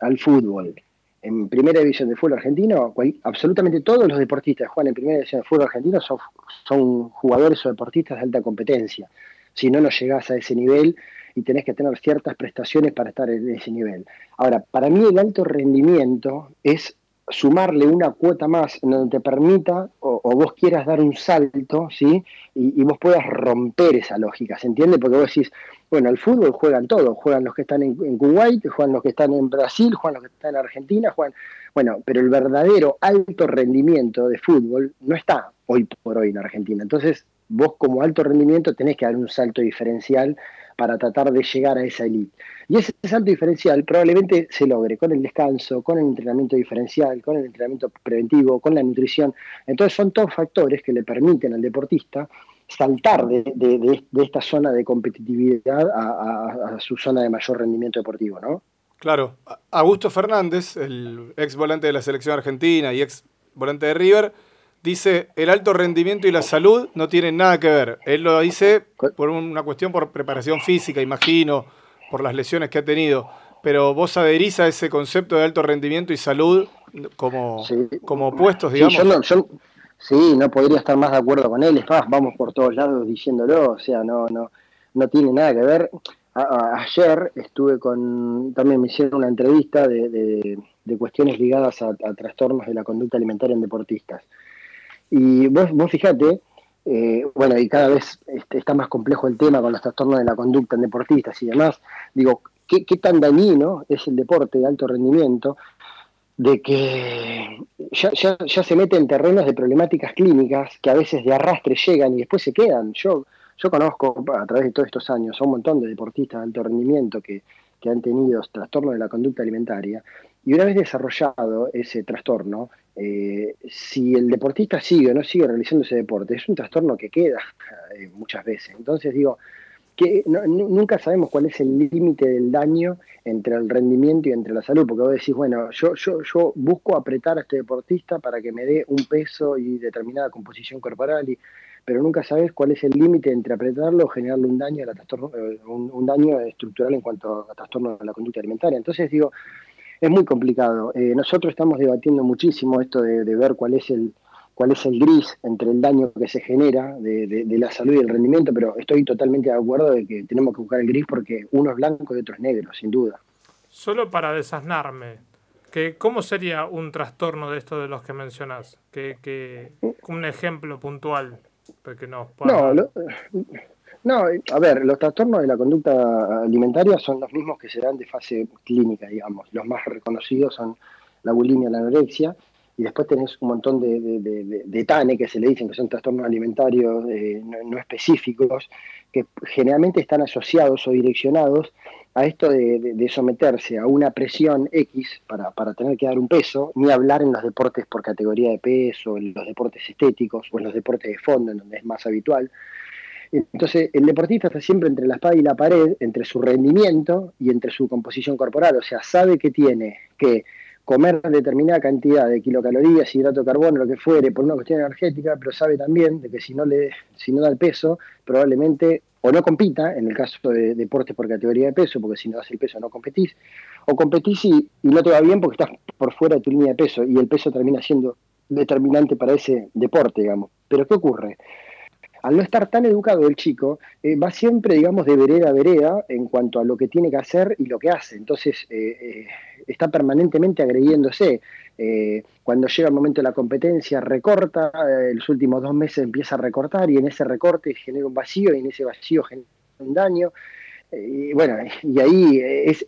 al fútbol en primera división de fútbol argentino, absolutamente todos los deportistas que juegan en primera división de fútbol argentino son, son jugadores o deportistas de alta competencia. Si no, no llegás a ese nivel y tenés que tener ciertas prestaciones para estar en ese nivel. Ahora, para mí el alto rendimiento es sumarle una cuota más en donde te permita o, vos quieras dar un salto, ¿sí? Y, vos puedas romper esa lógica, ¿se entiende? Porque vos decís, bueno, al fútbol juegan todos, juegan los que están en, en, Kuwait, juegan los que están en Brasil, juegan los que están en Argentina, juegan... Bueno, pero el verdadero alto rendimiento de fútbol no está hoy por hoy en Argentina. Entonces, vos como alto rendimiento tenés que dar un salto diferencial para tratar de llegar a esa elite. Y ese salto diferencial probablemente se logre con el descanso, con el entrenamiento diferencial, con el entrenamiento preventivo, con la nutrición. Entonces son todos factores que le permiten al deportista saltar de, esta zona de competitividad a, a, su zona de mayor rendimiento deportivo, ¿no? Claro. Augusto Fernández, el ex volante de la selección argentina y ex volante de River, dice, el alto rendimiento y la salud no tienen nada que ver. Él lo dice por una cuestión por preparación física, imagino, por las lesiones que ha tenido. Pero vos adherís a ese concepto de alto rendimiento y salud como, como opuestos, digamos. Sí, no, podría estar más de acuerdo con él. Es más, vamos por todos lados diciéndolo. O sea, no, no, no tiene nada que ver. ayer estuve con, también me hicieron una entrevista de, de, cuestiones ligadas a, trastornos de la conducta alimentaria en deportistas. Y vos, vos fijate, eh, bueno, y cada vez este, está más complejo el tema con los trastornos de la conducta en deportistas y demás. Digo, ¿qué, qué tan dañino es el deporte de alto rendimiento? de que ya, ya, se mete en terrenos de problemáticas clínicas que a veces de arrastre llegan y después se quedan. Yo, yo conozco a través de todos estos años a un montón de deportistas de alto rendimiento que, que han tenido trastornos de la conducta alimentaria y una vez desarrollado ese trastorno, eh, si el deportista sigue o no sigue realizando ese deporte, es un trastorno que queda eh, muchas veces. Entonces digo, que nunca sabemos cuál es el límite del daño entre el rendimiento y entre la salud, porque vos decís, bueno, yo, yo, yo busco apretar a este deportista para que me dé un peso y determinada composición corporal, y, pero nunca sabes cuál es el límite entre apretarlo o generarle un daño, a la trastorno, eh, un, daño estructural en cuanto a trastorno de la conducta alimentaria. Entonces digo, es muy complicado. Eh, nosotros estamos debatiendo muchísimo esto de, ver cuál es el cuál es el gris entre el daño que se genera de, la salud y el rendimiento, pero estoy totalmente de acuerdo de que tenemos que buscar el gris porque uno es blanco y otro es negro, sin duda. Solo para desasnarme, que ¿cómo sería un trastorno de esto de los que mencionás? Que, un ejemplo puntual que nos No, no, a ver, los trastornos de la conducta alimentaria son los mismos que se dan de fase clínica, digamos. Los más reconocidos son la bulimia, la anorexia, y después tenés un montón de, de, TANE, que se le dicen que son trastornos alimentarios eh, no, específicos, que generalmente están asociados o direccionados a esto de, someterse a una presión X para, para, tener que dar un peso, ni hablar en los deportes por categoría de peso, en los deportes estéticos o en los deportes de fondo, en donde es más habitual, entonces, el deportista está siempre entre la espada y la pared, entre su rendimiento y entre su composición corporal. O sea, sabe que tiene que comer determinada cantidad de kilocalorías, hidrato de carbono, lo que fuere, por una cuestión energética, pero sabe también de que si no, le, si no da el peso, probablemente o no compita, en el caso de deportes por categoría de peso, porque si no das el peso no competís, o competís y, y no te va bien porque estás por fuera de tu línea de peso y el peso termina siendo determinante para ese deporte, digamos. Pero ¿qué ocurre? Al no estar tan educado el chico, eh, va siempre, digamos, de vereda a vereda en cuanto a lo que tiene que hacer y lo que hace. Entonces, eh, eh, está permanentemente agrediéndose. cuando llega el momento de la competencia, recorta, los últimos dos meses empieza a recortar y en ese recorte genera un vacío y en ese vacío genera un daño. y bueno, y ahí es,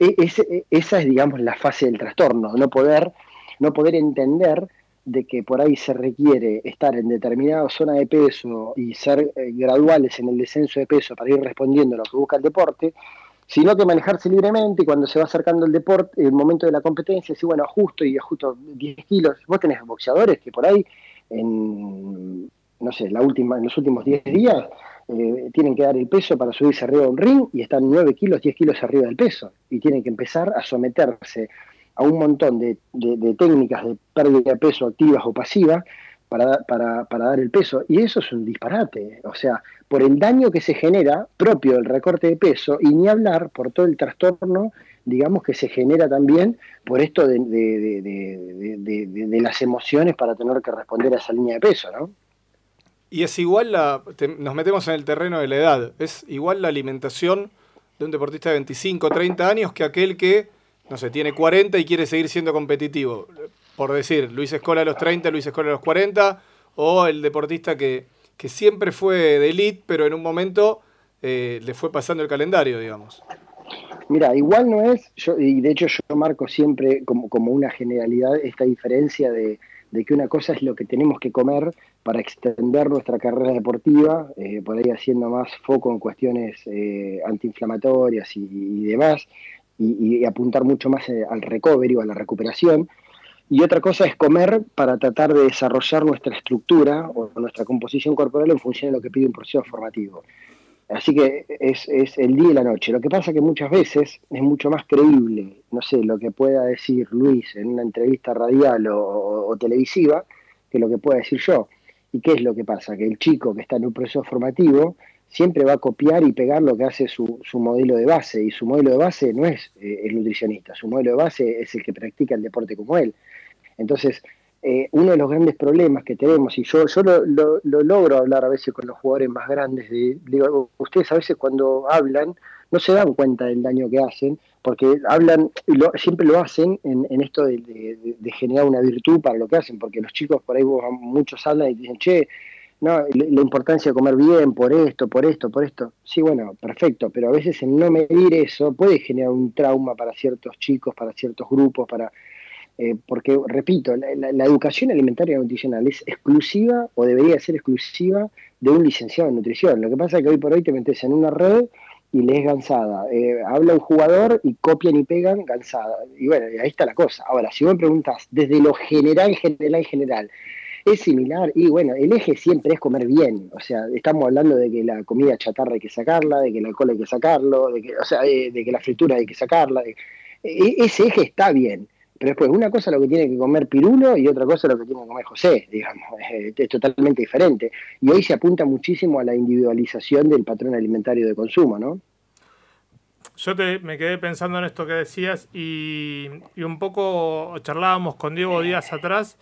esa es, digamos, la fase del trastorno, no poder, no poder entender de que por ahí se requiere estar en determinada zona de peso y ser eh, graduales en el descenso de peso para ir respondiendo a lo que busca el deporte, sino que manejarse libremente y cuando se va acercando el deporte, el momento de la competencia, si bueno, ajusto y ajusto 10 kilos. Vos tenés boxeadores que por ahí, en, no sé, la última, en los últimos 10 días, eh, tienen que dar el peso para subirse arriba de un ring y están 9 kilos, 10 kilos arriba del peso y tienen que empezar a someterse a un montón de, técnicas de pérdida de peso activas o pasivas para, para, para, dar el peso. Y eso es un disparate. O sea, por el daño que se genera propio del recorte de peso y ni hablar por todo el trastorno, digamos, que se genera también por esto de, de las emociones para tener que responder a esa línea de peso, ¿no? Y es igual la, nos metemos en el terreno de la edad, es igual la alimentación de un deportista de 25, 30 años que aquel que no sé, tiene 40 y quiere seguir siendo competitivo. Por decir, Luis Escola a los 30, Luis Escola a los 40, o el deportista que, que siempre fue de elite, pero en un momento eh, le fue pasando el calendario, digamos. Mira, igual no es, yo, y de hecho yo marco siempre como, como una generalidad esta diferencia de, de que una cosa es lo que tenemos que comer para extender nuestra carrera deportiva, eh, por ahí haciendo más foco en cuestiones eh, antiinflamatorias y, demás, y, apuntar mucho más eh, al recovery o a la recuperación. Y otra cosa es comer para tratar de desarrollar nuestra estructura o nuestra composición corporal en función de lo que pide un proceso formativo. Así que es, el día y la noche. Lo que pasa que muchas veces es mucho más creíble, no sé, lo que pueda decir Luis en una entrevista radial o, televisiva que lo que pueda decir yo. ¿Y qué es lo que pasa? Que el chico que está en un proceso formativo siempre va a copiar y pegar lo que hace su, modelo de base. Y su modelo de base no es eh, el nutricionista, su modelo de base es el que practica el deporte como él. Entonces, eh, uno de los grandes problemas que tenemos, y yo, yo lo, logro hablar a veces con los jugadores más grandes, de, digo, ustedes a veces cuando hablan no se dan cuenta del daño que hacen, porque hablan, y siempre lo hacen en, esto de, generar una virtud para lo que hacen, porque los chicos por ahí muchos hablan y dicen, che, no, la importancia de comer bien, por esto, por esto, por esto. Sí, bueno, perfecto, pero a veces en no medir eso puede generar un trauma para ciertos chicos, para ciertos grupos, para eh, porque, repito, la, educación alimentaria nutricional es exclusiva o debería ser exclusiva de un licenciado en nutrición. Lo que pasa es que hoy por hoy te metes en una red y lees gansada. Eh, habla un jugador y copian y pegan gansada. Y bueno, ahí está la cosa. Ahora, si vos me preguntas desde lo general, general, general, es similar y bueno, el eje siempre es comer bien, o sea, estamos hablando de que la comida chatarra hay que sacarla, de que el alcohol hay que sacarlo, de que, o sea, de, que la fritura hay que sacarla, e, ese eje está bien, pero después, una cosa es lo que tiene que comer Pirulo y otra cosa es lo que tiene que comer José, digamos, es, totalmente diferente. Y hoy se apunta muchísimo a la individualización del patrón alimentario de consumo, ¿no? Yo te, me quedé pensando en esto que decías y, un poco charlábamos con Diego días atrás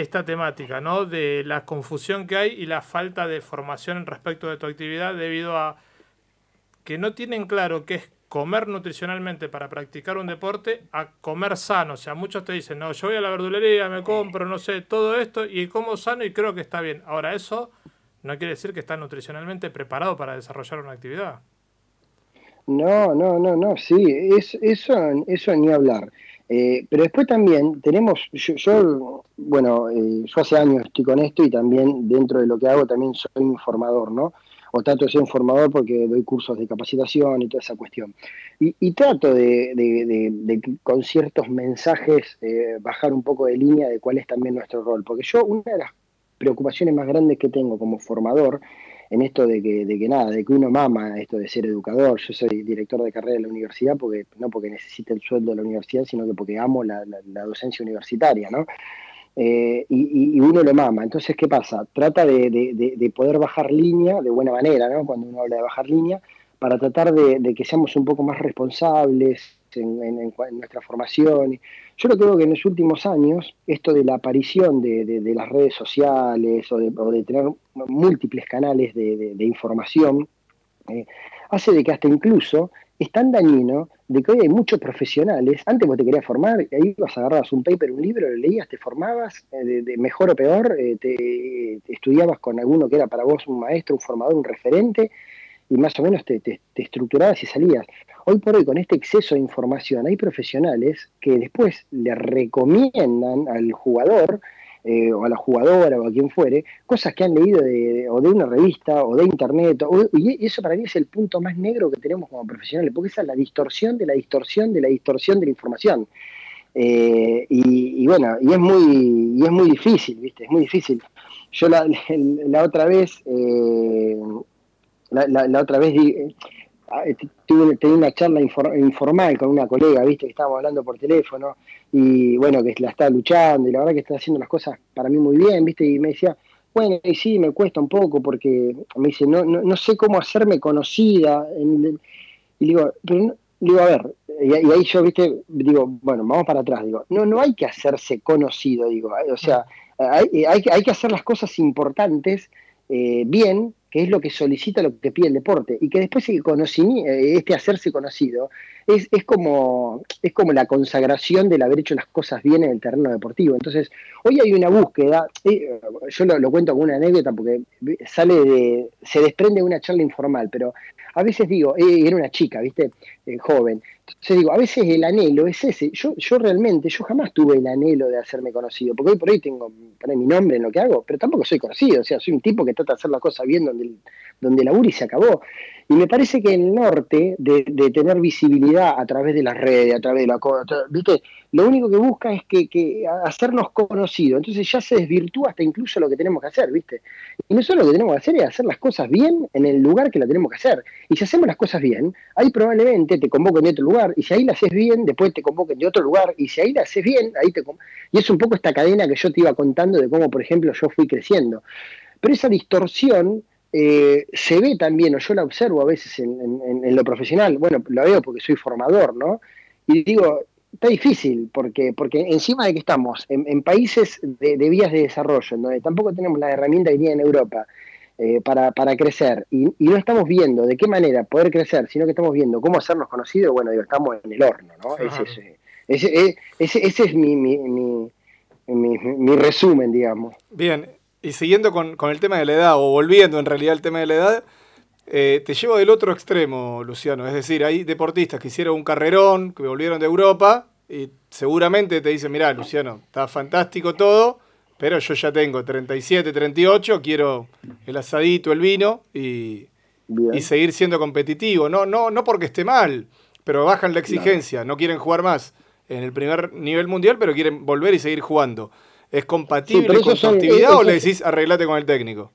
esta temática, ¿no? De la confusión que hay y la falta de formación respecto de tu actividad debido a que no tienen claro qué es comer nutricionalmente para practicar un deporte a comer sano. O sea, muchos te dicen, no, yo voy a la verdulería, me compro, no sé, todo esto y como sano y creo que está bien. Ahora, eso no quiere decir que está nutricionalmente preparado para desarrollar una actividad. No, no, no, no, sí, es, eso, eso ni hablar. Eh, pero después también tenemos, yo, bueno, eh, yo hace años estoy con esto y también dentro de lo que hago también soy informador, ¿no? o trato de ser un formador porque doy cursos de capacitación y toda esa cuestión. Y, trato de, con ciertos mensajes eh, bajar un poco de línea de cuál es también nuestro rol, porque yo una de las preocupaciones más grandes que tengo como formador en esto de que, de que nada, de que uno mama esto de ser educador. Yo soy director de carrera de la universidad porque no porque necesite el sueldo de la universidad, sino que porque amo la, docencia universitaria, ¿no? Eh, y, uno lo mama. Entonces, ¿qué pasa? Trata de, poder bajar línea de buena manera, ¿no? Cuando uno habla de bajar línea, para tratar de, que seamos un poco más responsables en, nuestra formación. Yo lo creo que en los últimos años, esto de la aparición de, las redes sociales o de, tener múltiples canales de, información, eh, hace de que hasta incluso es tan dañino de que hoy hay muchos profesionales. Antes vos te querías formar, ahí vas, agarrabas un paper, un libro, lo leías, te formabas, eh, de, mejor o peor, eh, te, estudiabas con alguno que era para vos un maestro, un formador, un referente, y más o menos te, estructurabas y salías. Hoy por hoy, con este exceso de información, hay profesionales que después le recomiendan al jugador eh, o a la jugadora o a quien fuere, cosas que han leído de, o de una revista o de internet, y eso para mí es el punto más negro que tenemos como profesionales, porque esa es la distorsión de la distorsión de la distorsión de la información. Eh, y, bueno, y es muy, y es muy difícil, ¿viste? Es muy difícil. Yo la, otra vez, eh, la, otra vez Ah, este, tuve, una charla informal con una colega, viste, que estábamos hablando por teléfono, y bueno, que la está luchando, y la verdad que está haciendo las cosas para mí muy bien, viste, y me decía, bueno, y sí, me cuesta un poco, porque me dice, no, no, sé cómo hacerme conocida, y digo, pero digo, a ver, y, ahí yo, viste, digo, bueno, vamos para atrás, digo, no, no hay que hacerse conocido, digo, o sea, hay, hay, hay que hacer las cosas importantes eh, bien, que es lo que solicita, lo que pide el deporte, y que después eh, este hacerse conocido es, es, como, es como la consagración del haber hecho las cosas bien en el terreno deportivo. Entonces, hoy hay una búsqueda, eh, yo lo, cuento como una anécdota porque sale de, se desprende de una charla informal, pero a veces digo, era una chica, ¿viste? joven, Entonces digo, a veces el anhelo es ese. Yo, yo realmente, yo jamás tuve el anhelo de hacerme conocido, porque hoy por hoy tengo mi nombre en lo que hago, pero tampoco soy conocido. O sea, soy un tipo que trata de hacer las cosas bien donde, donde labura y se acabó. Y me parece que el norte, de, tener visibilidad a través de las redes, a través de la ¿viste? Lo único que busca es que, hacernos conocidos. Entonces ya se desvirtúa hasta incluso lo que tenemos que hacer, ¿viste? Y nosotros lo que tenemos que hacer es hacer las cosas bien en el lugar que la tenemos que hacer. Y si hacemos las cosas bien, ahí probablemente te convoquen de otro lugar. Y si ahí la haces bien, después te convoquen de otro lugar. Y si ahí la haces bien, ahí te Y es un poco esta cadena que yo te iba contando de cómo, por ejemplo, yo fui creciendo. Pero esa distorsión eh, se ve también, o yo la observo a veces en, lo profesional, bueno, la veo porque soy formador, ¿no? Y digo, está difícil, porque, porque encima de que estamos en, países de, vías de desarrollo, donde tampoco tenemos la herramienta que tiene en Europa eh, para, crecer, y, no estamos viendo de qué manera poder crecer, sino que estamos viendo cómo hacernos conocidos, bueno, digo, estamos en el horno, ¿no? Ese, ese, ese, es mi, mi, mi, mi resumen, digamos. Bien, y siguiendo con, el tema de la edad, o volviendo en realidad al tema de la edad, eh, te llevo del otro extremo, Luciano. Es decir, hay deportistas que hicieron un carrerón, que volvieron de Europa, y seguramente te dicen, mirá, Luciano, está fantástico todo, pero yo ya tengo 37, 38, quiero el asadito, el vino, y, seguir siendo competitivo. No, no, no porque esté mal, pero bajan la exigencia, no quieren jugar más en el primer nivel mundial, pero quieren volver y seguir jugando. ¿Es compatible con tu actividad o le decís arreglate con el técnico?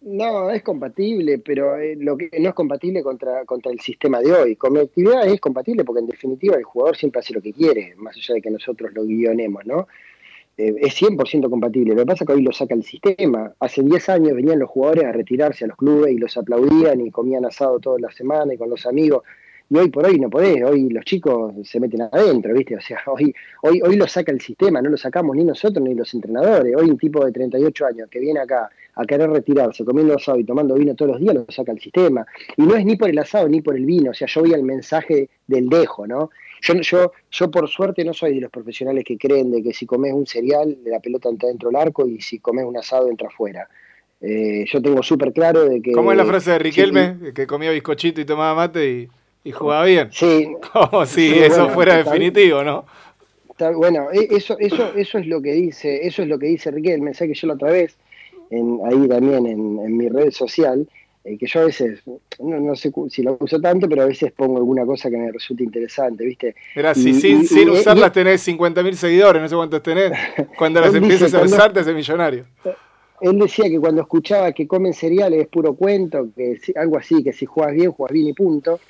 No, es compatible, pero eh, lo que no es compatible contra, contra el sistema de hoy. Con mi actividad es compatible porque en definitiva el jugador siempre hace lo que quiere, más allá de que nosotros lo guionemos, ¿no? Eh, es 100% compatible. Lo que pasa es que hoy lo saca el sistema. Hace 10 años venían los jugadores a retirarse a los clubes y los aplaudían y comían asado toda la semana y con los amigos y hoy por hoy no podés, hoy los chicos se meten adentro, ¿viste? O sea, hoy, hoy, hoy lo saca el sistema, no lo sacamos ni nosotros ni los entrenadores. Hoy un tipo de 38 años que viene acá a querer retirarse, comiendo asado y tomando vino todos los días, lo saca el sistema. Y no es ni por el asado ni por el vino, o sea, yo voy al mensaje del dejo, ¿no? Yo, yo, yo por suerte no soy de los profesionales que creen de que si comes un cereal, la pelota entra dentro del arco y si comes un asado entra afuera. Eh, yo tengo súper claro de que... ¿Cómo es la frase de Riquelme? que comía bizcochito y tomaba mate y y jugaba bien. Sí. Como si eso fuera definitivo, ¿no? bueno, e, eso, eso, eso es lo que dice, eso es lo que dice Riquelme, sé que yo la otra vez, en, ahí también en, mi red social, eh, que yo a veces, no, sé si lo uso tanto, pero a veces pongo alguna cosa que me resulta interesante, ¿viste? Mira, si sin, sin usarlas tenés 50.000 seguidores, no sé cuántos tenés, cuando las empiezas a usar te haces millonario. Él decía que cuando escuchaba que comen cereales es puro cuento, que algo así, que si juegas bien, juegas bien y punto.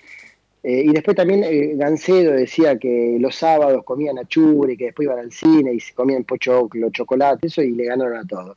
Eh, y después también eh, Gancedo decía que los sábados comían y que después iban al cine y se comían pochoclo, chocolate, eso, y le ganaron a todo.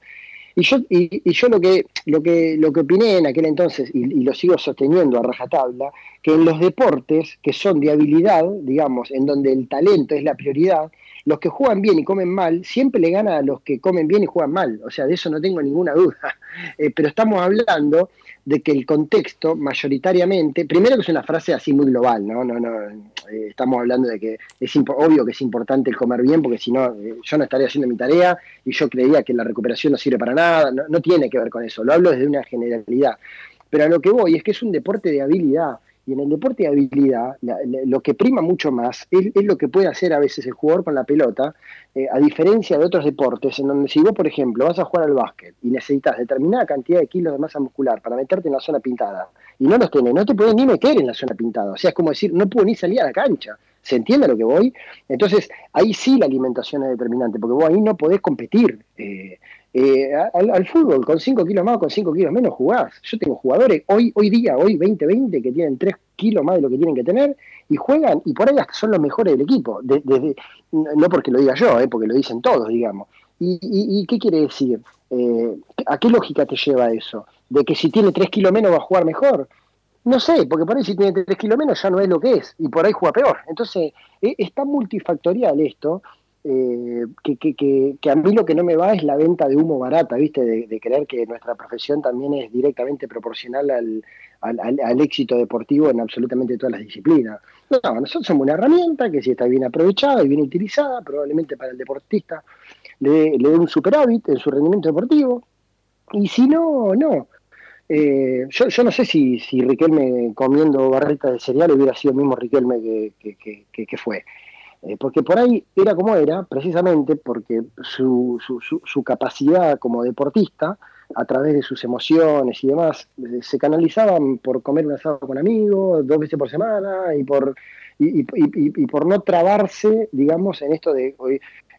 Y yo, y, yo lo que lo que lo que opiné en aquel entonces, y, y, lo sigo sosteniendo a rajatabla, que en los deportes que son de habilidad, digamos, en donde el talento es la prioridad, los que juegan bien y comen mal siempre le gana a los que comen bien y juegan mal. O sea, de eso no tengo ninguna duda. Eh, pero estamos hablando de que el contexto mayoritariamente, primero que es una frase así muy global, ¿no? no, no eh, estamos hablando de que es obvio que es importante el comer bien, porque si no, eh, yo no estaría haciendo mi tarea y yo creía que la recuperación no sirve para nada, no, no tiene que ver con eso, lo hablo desde una generalidad. Pero a lo que voy es que es un deporte de habilidad y en el deporte de habilidad, lo que prima mucho más es, lo que puede hacer a veces el jugador con la pelota, eh, a diferencia de otros deportes, en donde si vos, por ejemplo, vas a jugar al básquet y necesitas determinada cantidad de kilos de masa muscular para meterte en la zona pintada, y no los tenés, no te puedes ni meter en la zona pintada. O sea, es como decir, no puedo ni salir a la cancha. ¿Se entiende a lo que voy? Entonces, ahí sí la alimentación es determinante, porque vos ahí no podés competir. Eh, eh, al, fútbol, con 5 kilos más o con 5 kilos menos jugás. Yo tengo jugadores hoy, hoy día, hoy 2020, que tienen 3 kilos más de lo que tienen que tener y juegan y por ahí hasta son los mejores del equipo. no porque lo diga yo, eh, porque lo dicen todos, digamos. ¿Y, qué quiere decir? Eh, ¿A qué lógica te lleva eso? ¿De que si tiene 3 kilos menos va a jugar mejor? No sé, porque por ahí si tiene 3 kilos menos ya no es lo que es y por ahí juega peor. Entonces, es, es tan multifactorial esto eh, que, a mí lo que no me va es la venta de humo barata, ¿viste? De, creer que nuestra profesión también es directamente proporcional al, éxito deportivo en absolutamente todas las disciplinas. No, nosotros somos una herramienta que si está bien aprovechada y bien utilizada, probablemente para el deportista le, le dé un superávit en su rendimiento deportivo. Y si no, no. Eh, yo, no sé si, si Riquelme comiendo barritas de cereal hubiera sido el mismo Riquelme que, que, fue. Eh, porque por ahí era como era, precisamente porque su, su, su, capacidad como deportista, a través de sus emociones y demás, eh, se canalizaban por comer un asado con amigos dos veces por semana y por, y, por no trabarse, digamos, en esto de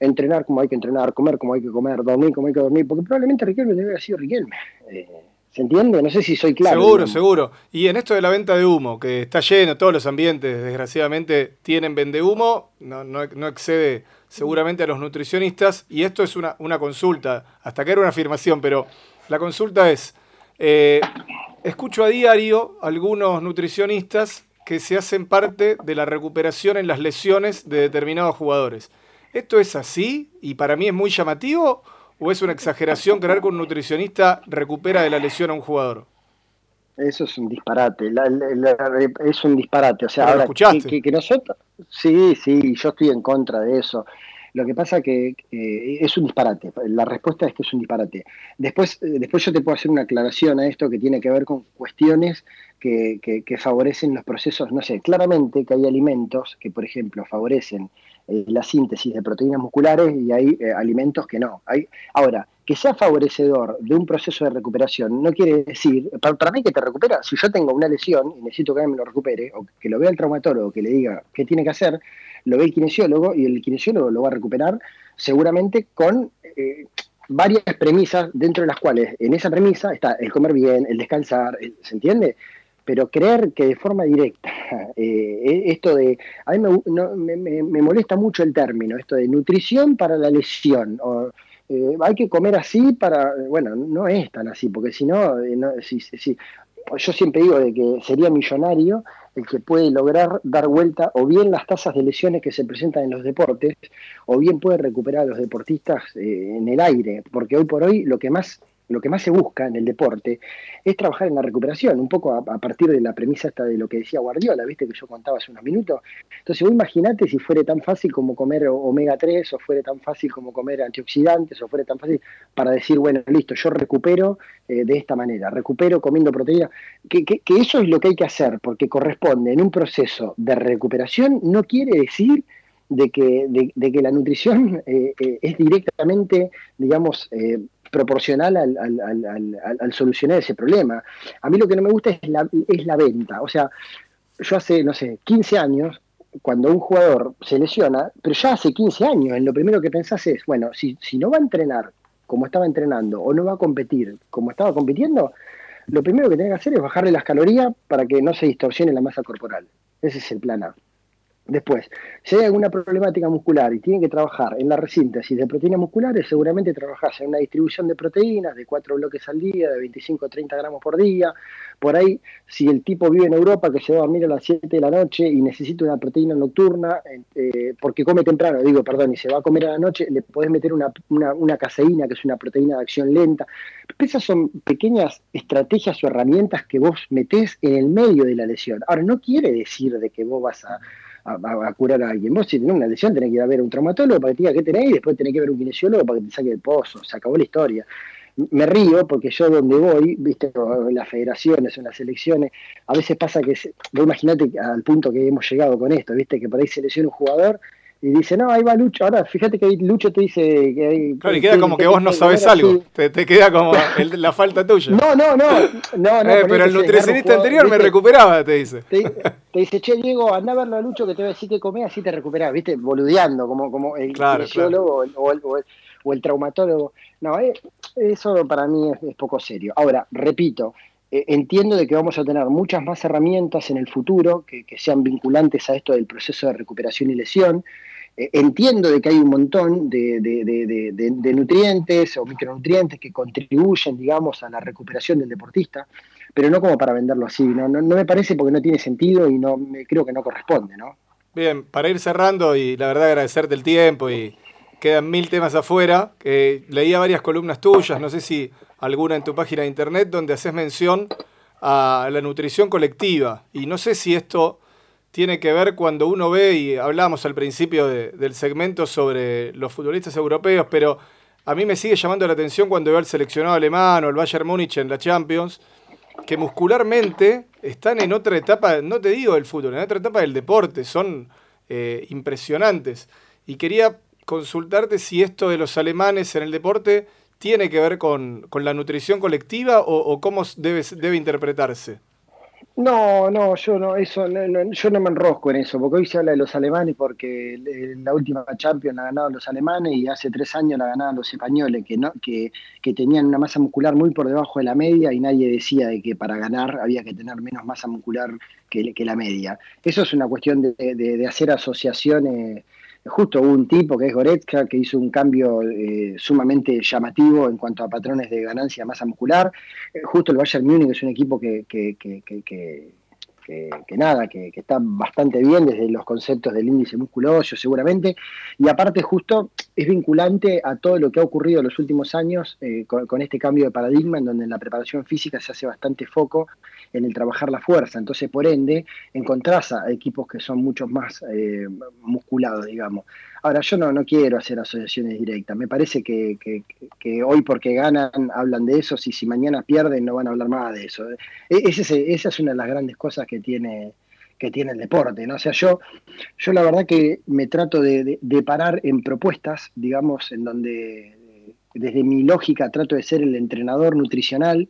entrenar como hay que entrenar, comer como hay que comer, dormir como hay que dormir, porque probablemente Riquelme debe haber sido Riquelme. ¿Se entiende? No sé si soy claro. Seguro, seguro. Y en esto de la venta de humo, que está lleno, todos los ambientes, desgraciadamente, tienen vende humo, no, no, excede seguramente a los nutricionistas. Y esto es una, una consulta, hasta que era una afirmación, pero la consulta es, eh, escucho a diario algunos nutricionistas que se hacen parte de la recuperación en las lesiones de determinados jugadores. ¿Esto es así? Y para mí es muy llamativo ¿O es una exageración creer que un nutricionista recupera de la lesión a un jugador? Eso es un disparate, es un disparate. O sea, ahora, que, que, nosotros, sí, sí, yo estoy en contra de eso. Lo que pasa que es un disparate. La respuesta es que es un disparate. Después, eh, después yo te puedo hacer una aclaración a esto que tiene que ver con cuestiones que, que favorecen los procesos. No sé, claramente que hay alimentos que, por ejemplo, favorecen eh, la síntesis de proteínas musculares y hay eh, alimentos que no. Hay, ahora, que sea favorecedor de un proceso de recuperación no quiere decir, para, mí que te recupera, si yo tengo una lesión y necesito que me lo recupere, o que lo vea el traumatólogo, que le diga qué tiene que hacer, lo ve el kinesiólogo y el kinesiólogo lo va a recuperar seguramente con eh, varias premisas dentro de las cuales en esa premisa está el comer bien, el descansar, ¿se entiende? Pero creer que de forma directa, eh, e, esto de, a mí me, molesta mucho el término, esto de nutrición para la lesión, o, eh, hay que comer así para, bueno, no es tan así, porque si no, eh, si, si, yo siempre digo de que sería millonario el que puede lograr dar vuelta o bien las tasas de lesiones que se presentan en los deportes, o bien puede recuperar a los deportistas en el aire, porque hoy por hoy lo que más lo que más se busca en el deporte es trabajar en la recuperación, un poco a, partir de la premisa esta de lo que decía Guardiola, viste que yo contaba hace unos minutos. Entonces, vos imaginate si fuera tan fácil como comer omega 3, o fuera tan fácil como comer antioxidantes, o fuera tan fácil para decir, bueno, listo, yo recupero eh, de esta manera, recupero comiendo proteína, que, eso es lo que hay que hacer, porque corresponde en un proceso de recuperación, no quiere decir de que, de, que la nutrición eh, eh, es directamente, digamos, proporcional al, solucionar ese problema. A mí lo que no me gusta es la, es la venta. O sea, yo hace, no sé, 15 años, cuando un jugador se lesiona, pero ya hace 15 años, lo primero que pensás es, bueno, si, no va a entrenar como estaba entrenando o no va a competir como estaba compitiendo, lo primero que tiene que hacer es bajarle las calorías para que no se distorsione la masa corporal. Ese es el plan A. Después, si hay alguna problemática muscular y tiene que trabajar en la resíntesis de proteínas musculares, seguramente trabajas en una distribución de proteínas de 4 bloques al día, de 25 a 30 gramos por día. Por ahí, si el tipo vive en Europa, que se va a dormir a las 7 de la noche y necesita una proteína nocturna, eh, porque come temprano, digo, perdón, y se va a comer a la noche, le podés meter una, una caseína, que es una proteína de acción lenta. Esas son pequeñas estrategias o herramientas que vos metés en el medio de la lesión. Ahora, no quiere decir de que vos vas a a, curar a alguien. Vos si tenés una lesión tenés que ir a ver a un traumatólogo para que te diga qué tenés y después tenés que ver a un kinesiólogo para que te saque el pozo. Se acabó la historia. Me río porque yo donde voy, viste, las federaciones, en las elecciones, a veces pasa que, vos imaginate al punto que hemos llegado con esto, viste, que por ahí se lesiona un jugador y dice, no, ahí va Lucho. Ahora, fíjate que Lucho te dice que hay. Claro, y queda como que, vos no sabes algo. Te, queda como la falta tuya. No, no, no. no, no eh, pero el nutricionista anterior me recuperaba, te dice. Te, dice, che, Diego, anda a verlo a Lucho que te va a decir que comés, así te recuperás, ¿viste? Boludeando, como, como el claro, o, el, o, el, traumatólogo. No, eh, eso para mí es, poco serio. Ahora, repito, eh, entiendo de que vamos a tener muchas más herramientas en el futuro que, que, sean vinculantes a esto del proceso de recuperación y lesión. Eh, entiendo de que hay un montón de, nutrientes o micronutrientes que contribuyen, digamos, a la recuperación del deportista, pero no como para venderlo así. No, no, me parece porque no tiene sentido y no creo que no corresponde, ¿no? Bien, para ir cerrando y la verdad agradecerte el tiempo y quedan mil temas afuera. que leía varias columnas tuyas, no sé si alguna en tu página de internet, donde haces mención a la nutrición colectiva. Y no sé si esto tiene que ver cuando uno ve, y hablamos al principio del segmento sobre los futbolistas europeos, pero a mí me sigue llamando la atención cuando veo al seleccionado alemán o el Bayern Múnich en la Champions, que muscularmente están en otra etapa, no te digo del fútbol, en otra etapa del deporte, son eh, impresionantes. Y quería consultarte si esto de los alemanes en el deporte tiene que ver con, la nutrición colectiva o, cómo debe, debe interpretarse. No, no, yo no, eso, yo no me enrosco en eso, porque hoy se habla de los alemanes porque la última Champions la ganaron los alemanes y hace tres años la ganaban los españoles, que, no, que, tenían una masa muscular muy por debajo de la media y nadie decía de que para ganar había que tener menos masa muscular que, que la media. Eso es una cuestión de, de hacer asociaciones justo hubo un tipo que es Goretzka que hizo un cambio eh, sumamente llamativo en cuanto a patrones de ganancia masa muscular. Eh, justo el Bayern Múnich es un equipo que, que, que, nada, que, está bastante bien desde los conceptos del índice musculoso seguramente, y aparte justo es vinculante a todo lo que ha ocurrido en los últimos años eh, con, este cambio de paradigma en donde en la preparación física se hace bastante foco en el trabajar la fuerza, entonces por ende encontrás a equipos que son mucho más eh, musculados, digamos. Ahora, yo no, no quiero hacer asociaciones directas. Me parece que, hoy porque ganan hablan de eso, y si mañana pierden no van a hablar más de eso. E, esa es una de las grandes cosas que tiene, que tiene el deporte. ¿no? O sea, yo, yo la verdad que me trato de, de parar en propuestas, digamos, en donde desde mi lógica trato de ser el entrenador nutricional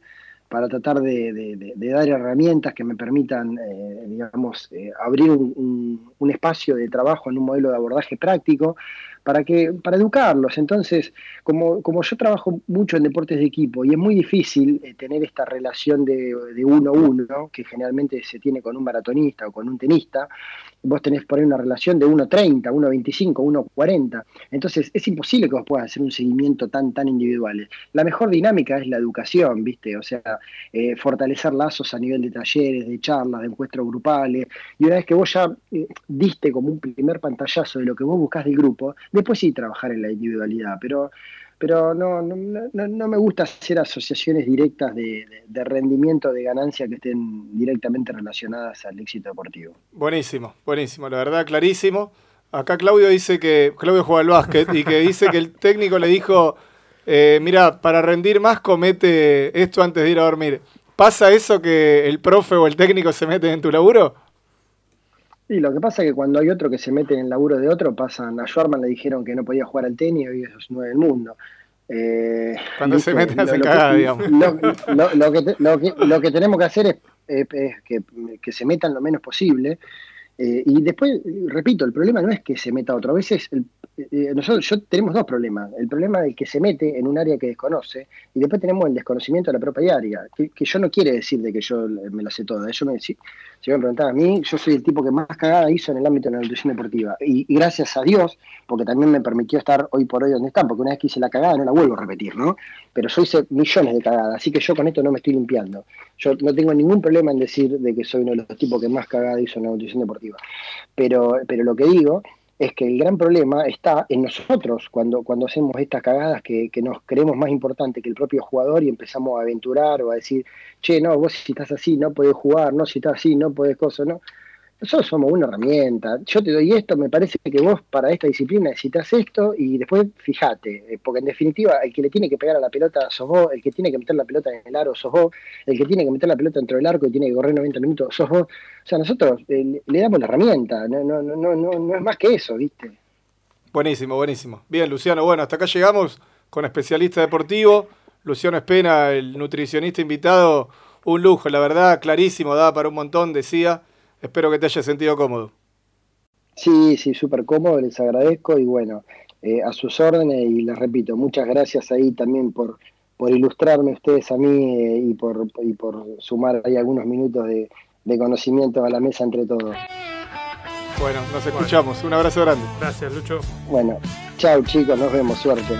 para tratar de, dar herramientas que me permitan, eh, digamos, eh, abrir un, espacio de trabajo en un modelo de abordaje práctico para, que, para educarlos. Entonces, como, como yo trabajo mucho en deportes de equipo y es muy difícil eh, tener esta relación de, uno a uno, que generalmente se tiene con un maratonista o con un tenista, vos tenés por ahí una relación de 1.30, 1.25, 1.40. Entonces es imposible que vos puedas hacer un seguimiento tan, tan individual. La mejor dinámica es la educación, ¿viste? O sea, eh, fortalecer lazos a nivel de talleres, de charlas, de encuentros grupales. Y una vez que vos ya eh, diste como un primer pantallazo de lo que vos buscás del grupo, después sí trabajar en la individualidad. Pero pero no, no, no, me gusta hacer asociaciones directas de, rendimiento, de ganancia que estén directamente relacionadas al éxito deportivo. Buenísimo, buenísimo, la verdad, clarísimo. Acá Claudio dice que, Claudio juega al básquet y que dice que el técnico le dijo, eh, mira, para rendir más comete esto antes de ir a dormir. ¿Pasa eso que el profe o el técnico se meten en tu laburo? Y lo que pasa es que cuando hay otro que se mete en el laburo de otro, pasan. A Schwarman le dijeron que no podía jugar al tenis, hoy es nueve del mundo. Eh, cuando se meten hacen cagada, digamos. Lo, que, tenemos que hacer es, que, que, se metan lo menos posible. Eh, y después, repito, el problema no es que se meta otro. A veces el, eh, nosotros yo, tenemos dos problemas. El problema del que se mete en un área que desconoce y después tenemos el desconocimiento de la propia área, que, yo no quiere decir de que yo me la sé toda. Yo me, si, si me preguntan a mí, yo soy el tipo que más cagada hizo en el ámbito de la nutrición deportiva. Y, gracias a Dios, porque también me permitió estar hoy por hoy donde están, porque una vez que hice la cagada no la vuelvo a repetir, ¿no? Pero yo millones de cagadas, así que yo con esto no me estoy limpiando. Yo no tengo ningún problema en decir de que soy uno de los tipos que más cagada hizo en la nutrición deportiva. Pero, pero lo que digo es que el gran problema está en nosotros cuando, cuando hacemos estas cagadas que, que, nos creemos más importante que el propio jugador y empezamos a aventurar o a decir, che, no, vos si estás así no podés jugar, no, si estás así no podés cosas, no. Nosotros somos una herramienta. Yo te doy esto, me parece que vos para esta disciplina necesitas esto y después fíjate, eh, porque en definitiva el que le tiene que pegar a la pelota sos vos, el que tiene que meter la pelota en el aro sos vos, el que tiene que meter la pelota dentro del arco y tiene que correr 90 minutos sos vos. O sea, nosotros eh, le damos la herramienta, no, no, no, no, no es más que eso, ¿viste? Buenísimo, buenísimo. Bien, Luciano, bueno, hasta acá llegamos con especialista deportivo. Luciano Espena, el nutricionista invitado, un lujo, la verdad, clarísimo, da para un montón, decía. Espero que te haya sentido cómodo. Sí, sí, súper cómodo, les agradezco y bueno, eh, a sus órdenes y les repito, muchas gracias ahí también por, por ilustrarme ustedes a mí eh, y, por, y por sumar ahí algunos minutos de, de conocimiento a la mesa entre todos. Bueno, nos escuchamos. Un abrazo grande. Gracias, Lucho. Bueno, chao chicos, nos vemos, suerte.